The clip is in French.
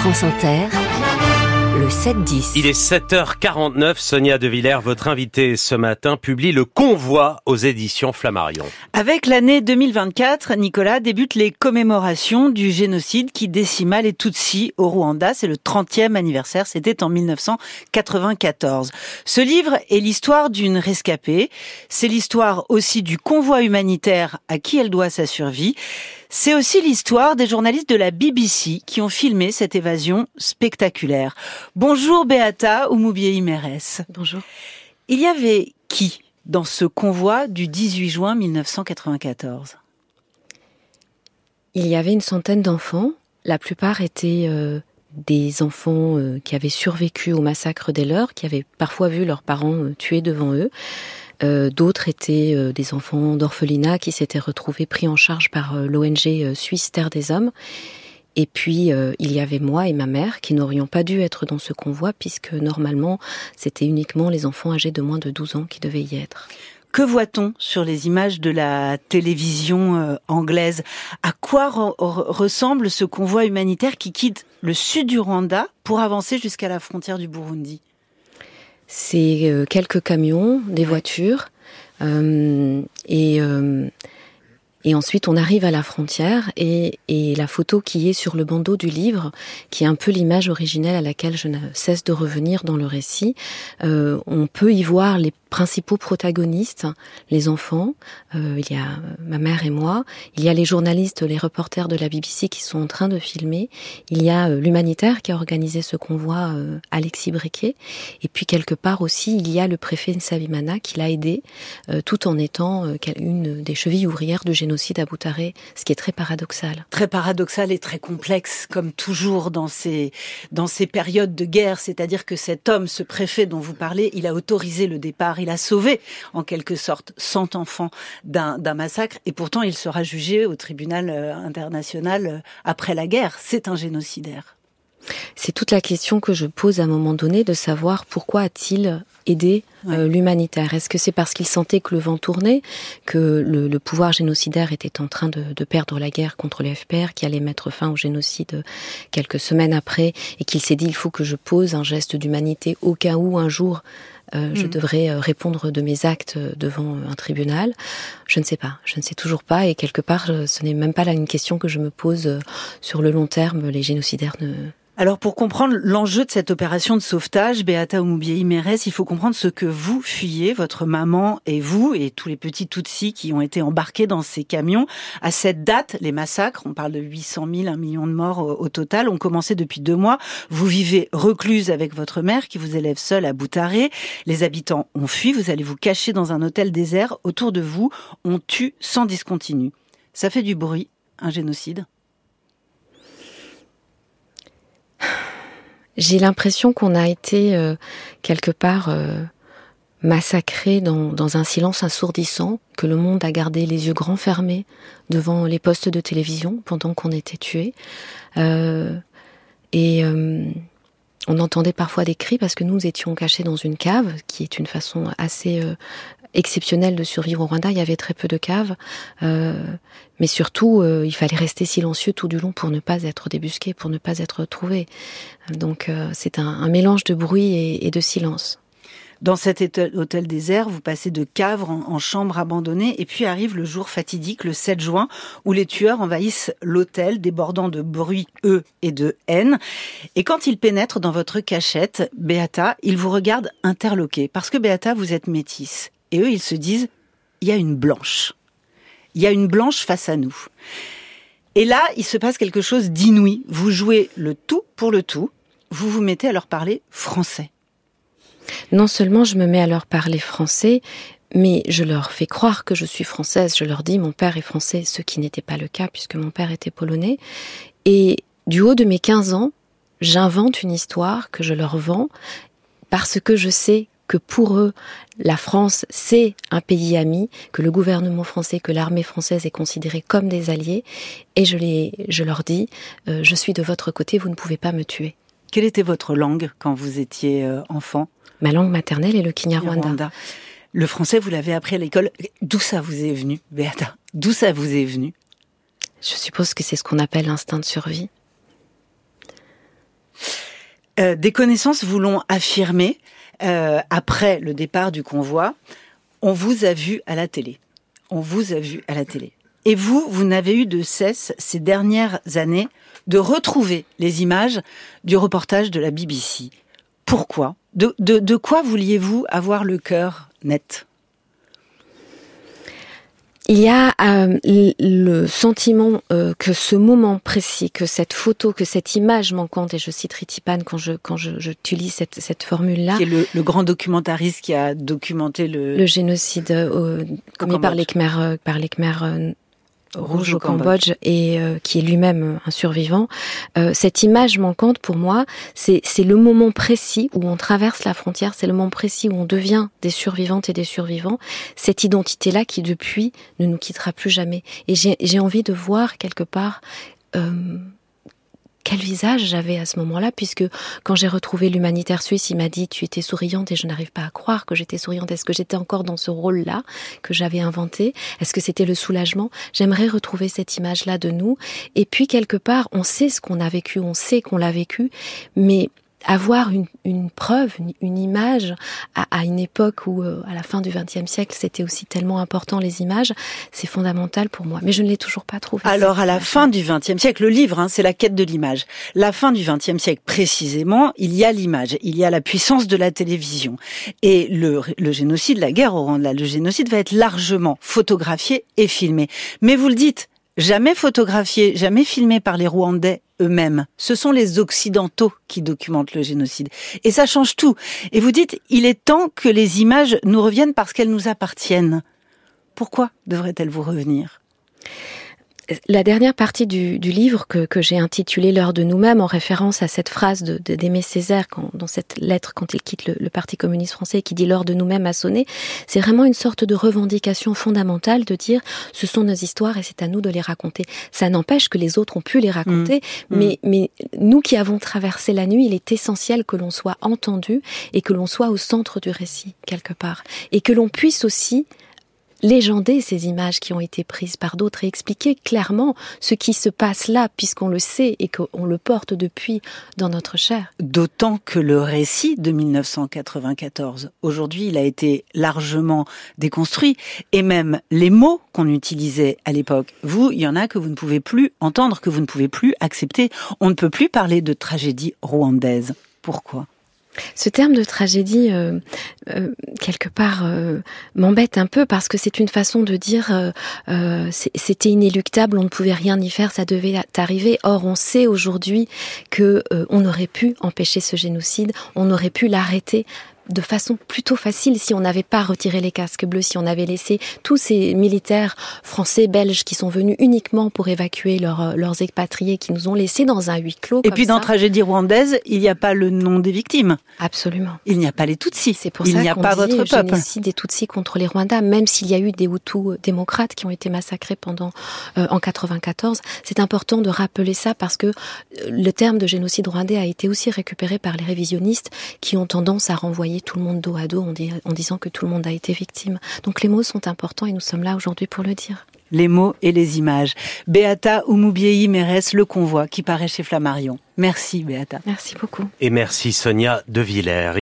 France Inter, le 7-10. Il est 7h49. Sonia De Villers, votre invitée ce matin, publie Le Convoi aux éditions Flammarion. Avec l'année 2024, Nicolas débute les commémorations du génocide qui décima les Tutsis au Rwanda. C'est le 30e anniversaire. C'était en 1994. Ce livre est l'histoire d'une rescapée. C'est l'histoire aussi du convoi humanitaire à qui elle doit sa survie. C'est aussi l'histoire des journalistes de la BBC qui ont filmé cette évasion spectaculaire. Bonjour Beata Oumoubiei Mérès. Bonjour. Il y avait qui dans ce convoi du 18 juin 1994 Il y avait une centaine d'enfants. La plupart étaient euh, des enfants euh, qui avaient survécu au massacre des leurs, qui avaient parfois vu leurs parents euh, tués devant eux. Euh, d'autres étaient euh, des enfants d'orphelinat qui s'étaient retrouvés pris en charge par euh, l'ONG suisse Terre des Hommes. Et puis, il y avait moi et ma mère qui n'aurions pas dû être dans ce convoi puisque normalement, c'était uniquement les enfants âgés de moins de 12 ans qui devaient y être. Que voit-on sur les images de la télévision anglaise? À quoi ressemble ce convoi humanitaire qui quitte le sud du Rwanda pour avancer jusqu'à la frontière du Burundi? C'est euh, quelques camions, des voitures, euh, et, euh, et ensuite on arrive à la frontière et, et, la photo qui est sur le bandeau du livre, qui est un peu l'image originelle à laquelle je ne cesse de revenir dans le récit, on peut y voir les principaux protagonistes, les enfants, euh, il y a ma mère et moi, il y a les journalistes, les reporters de la BBC qui sont en train de filmer, il y a euh, l'humanitaire qui a organisé ce convoi, euh, Alexis Briquet, et puis quelque part aussi il y a le préfet Nsavimana qui l'a aidé, tout en étant une des chevilles ouvrières du génocide à Boutaré, ce qui est très paradoxal. Très paradoxal et très complexe, comme toujours dans ces, dans ces périodes de guerre, c'est-à-dire que cet homme, ce préfet dont vous parlez, il a autorisé le départ il a sauvé en quelque sorte 100 enfants d'un massacre et pourtant il sera jugé au tribunal euh, international euh, après la guerre. C'est un génocidaire. C'est toute la question que je pose à un moment donné de savoir pourquoi a-t-il aidé euh, l'humanitaire Est-ce que c'est parce qu'il sentait que le vent tournait, que le, le pouvoir génocidaire était en train de, de, perdre la guerre contre les FPR, qui allait mettre fin au génocide quelques semaines après, et qu'il s'est dit il faut que je pose un geste d'humanité au cas où un jour euh, je mm. devrais euh, répondre de mes actes devant un tribunal. Je ne sais pas, je ne sais toujours pas, et quelque part, ce n'est même pas là une question que je me pose sur le long terme. Les génocidaires ne, alors pour comprendre l'enjeu de cette opération de sauvetage, Beata Oumoubiei Mérès, il faut comprendre ce que vous fuyez, votre maman et vous, et tous les petits Tutsis qui ont été embarqués dans ces camions. À cette date, les massacres, on parle de 800 000, 1 million de morts au, total, ont commencé depuis deux mois. Vous vivez recluse avec votre mère qui vous élève seule à Boutaré. Les habitants ont fui, vous allez vous cacher dans un hôtel désert. Autour de vous, on tue sans discontinu. Ça fait du bruit, un génocide J'ai l'impression qu'on a été euh, quelque part euh, massacré dans, un silence assourdissant, que le monde a gardé les yeux grands fermés devant les postes de télévision pendant qu'on était tués. Euh, et euh, on entendait parfois des cris parce que nous étions cachés dans une cave, qui est une façon assez euh, exceptionnelle de survivre au Rwanda. Il y avait très peu de caves, euh, mais surtout, euh, il fallait rester silencieux tout du long pour ne pas être débusqué, pour ne pas être trouvé. Donc, c'est un, mélange de bruit et de silence. Dans cet hôtel désert, vous passez de cave en, en, chambre abandonnée et puis arrive le jour fatidique, le 7 juin, où les tueurs envahissent l'hôtel, débordant de bruit, eux, et de haine. Et quand ils pénètrent dans votre cachette, Beata, ils vous regardent interloqués. Parce que Beata, vous êtes métisse. Et eux, ils se disent, il y a une blanche. Il y a une blanche face à nous. Et là, il se passe quelque chose d'inouï. Vous jouez le tout pour le tout. Vous vous mettez à leur parler français. Non seulement je me mets à leur parler français, mais je leur fais croire que je suis française. Je leur dis mon père est français, ce qui n'était pas le cas puisque mon père était polonais. Et du haut de mes 15 ans, j'invente une histoire que je leur vends parce que je sais que pour eux, la France, c'est un pays ami, que le gouvernement français, que l'armée française est considérée comme des alliés. Et je, les, leur dis, euh, je suis de votre côté, vous ne pouvez pas me tuer. Quelle était votre langue quand vous étiez euh, enfant? Ma langue maternelle est le Kinyarwanda. Le français, vous l'avez appris à l'école. D'où ça vous est venu, Beata D'où ça vous est venu? Je suppose que c'est ce qu'on appelle l'instinct de survie. Euh, des connaissances vous l'ont affirmé euh, après le départ du convoi. On vous a vu à la télé. On vous a vu à la télé. Et vous, vous n'avez eu de cesse ces dernières années de retrouver les images du reportage de la BBC. Pourquoi? De, de, de quoi vouliez-vous avoir le cœur net? Il y a euh, le sentiment euh, que ce moment précis, que cette photo, que cette image manquante, et je cite Ritipan quand je quand je, j'utilise cette, cette formule-là, qui est le, le, grand documentariste qui a documenté le, le génocide euh, commis par les Khmers, euh, par les Khmers euh, Rouge au Cambodge, et euh, qui est lui-même un survivant. Euh, cette image manquante pour moi, c'est le moment précis où on traverse la frontière, c'est le moment précis où on devient des survivantes et des survivants. Cette identité-là qui depuis ne nous quittera plus jamais. Et j'ai envie de voir quelque part euh, quel visage j'avais à ce moment-là, puisque quand j'ai retrouvé l'humanitaire suisse, il m'a dit tu étais souriante et je n'arrive pas à croire que j'étais souriante. Est-ce que j'étais encore dans ce rôle-là que j'avais inventé? Est-ce que c'était le soulagement J'aimerais retrouver cette image-là de nous. Et puis quelque part, on sait ce qu'on a vécu, on sait qu'on l'a vécu, mais avoir une, une preuve, une, une image à, à, une époque où, euh, à la fin du XXe siècle, c'était aussi tellement important les images, c'est fondamental pour moi. Mais je ne l'ai toujours pas trouvé. Alors, à la fin du XXe siècle, le livre, hein, c'est la quête de l'image. La fin du XXe siècle, précisément, il y a l'image, il y a la puissance de la télévision. Et le, le génocide, la guerre au Rwanda, le génocide va être largement photographié et filmé. Mais vous le dites, jamais photographié, jamais filmé par les Rwandais eux-mêmes. Ce sont les Occidentaux qui documentent le génocide. Et ça change tout. Et vous dites, il est temps que les images nous reviennent parce qu'elles nous appartiennent. Pourquoi devraient-elles vous revenir? La dernière partie du, du livre que, que j'ai intitulé L'heure de nous-mêmes, en référence à cette phrase de, d'Aimé Césaire quand, dans cette lettre quand il quitte le, le Parti communiste français qui dit L'heure de nous-mêmes a sonné, c'est vraiment une sorte de revendication fondamentale de dire ce sont nos histoires et c'est à nous de les raconter. Ça n'empêche que les autres ont pu les raconter, mmh. mais, mmh. mais nous qui avons traversé la nuit, il est essentiel que l'on soit entendu et que l'on soit au centre du récit quelque part et que l'on puisse aussi légender ces images qui ont été prises par d'autres et expliquer clairement ce qui se passe là, puisqu'on le sait et qu'on le porte depuis dans notre chair. D'autant que le récit de 1994, aujourd'hui, il a été largement déconstruit, et même les mots qu'on utilisait à l'époque, vous, il y en a que vous ne pouvez plus entendre, que vous ne pouvez plus accepter. On ne peut plus parler de tragédie rwandaise. Pourquoi? Ce terme de tragédie, euh, euh, quelque part, euh, m'embête un peu parce que c'est une façon de dire c'était inéluctable, on ne pouvait rien y faire, ça devait arriver. Or, on sait aujourd'hui que on aurait pu empêcher ce génocide, on aurait pu l'arrêter de façon plutôt facile si on n'avait pas retiré les casques bleus, si on avait laissé tous ces militaires français, belges qui sont venus uniquement pour évacuer leurs, leurs expatriés, qui nous ont laissés dans un huis clos. Et puis ça. dans tragédie rwandaise, il n'y a pas le nom des victimes. Absolument. Il n'y a pas les Tutsis. C'est pour il ça n'y a qu'on pas dit votre peuple. génocide des Tutsis contre les Rwandais, même s'il y a eu des Hutus démocrates qui ont été massacrés pendant euh, en 94. C'est important de rappeler ça parce que le terme de génocide rwandais a été aussi récupéré par les révisionnistes qui ont tendance à renvoyer tout le monde dos à dos en, di en disant que tout le monde a été victime. Donc les mots sont importants et nous sommes là aujourd'hui pour le dire les mots et les images. Beata Oumoubiei Mérès, Le Convoi, qui paraît chez Flammarion. Merci Beata. Merci beaucoup. Et merci Sonia De Villers.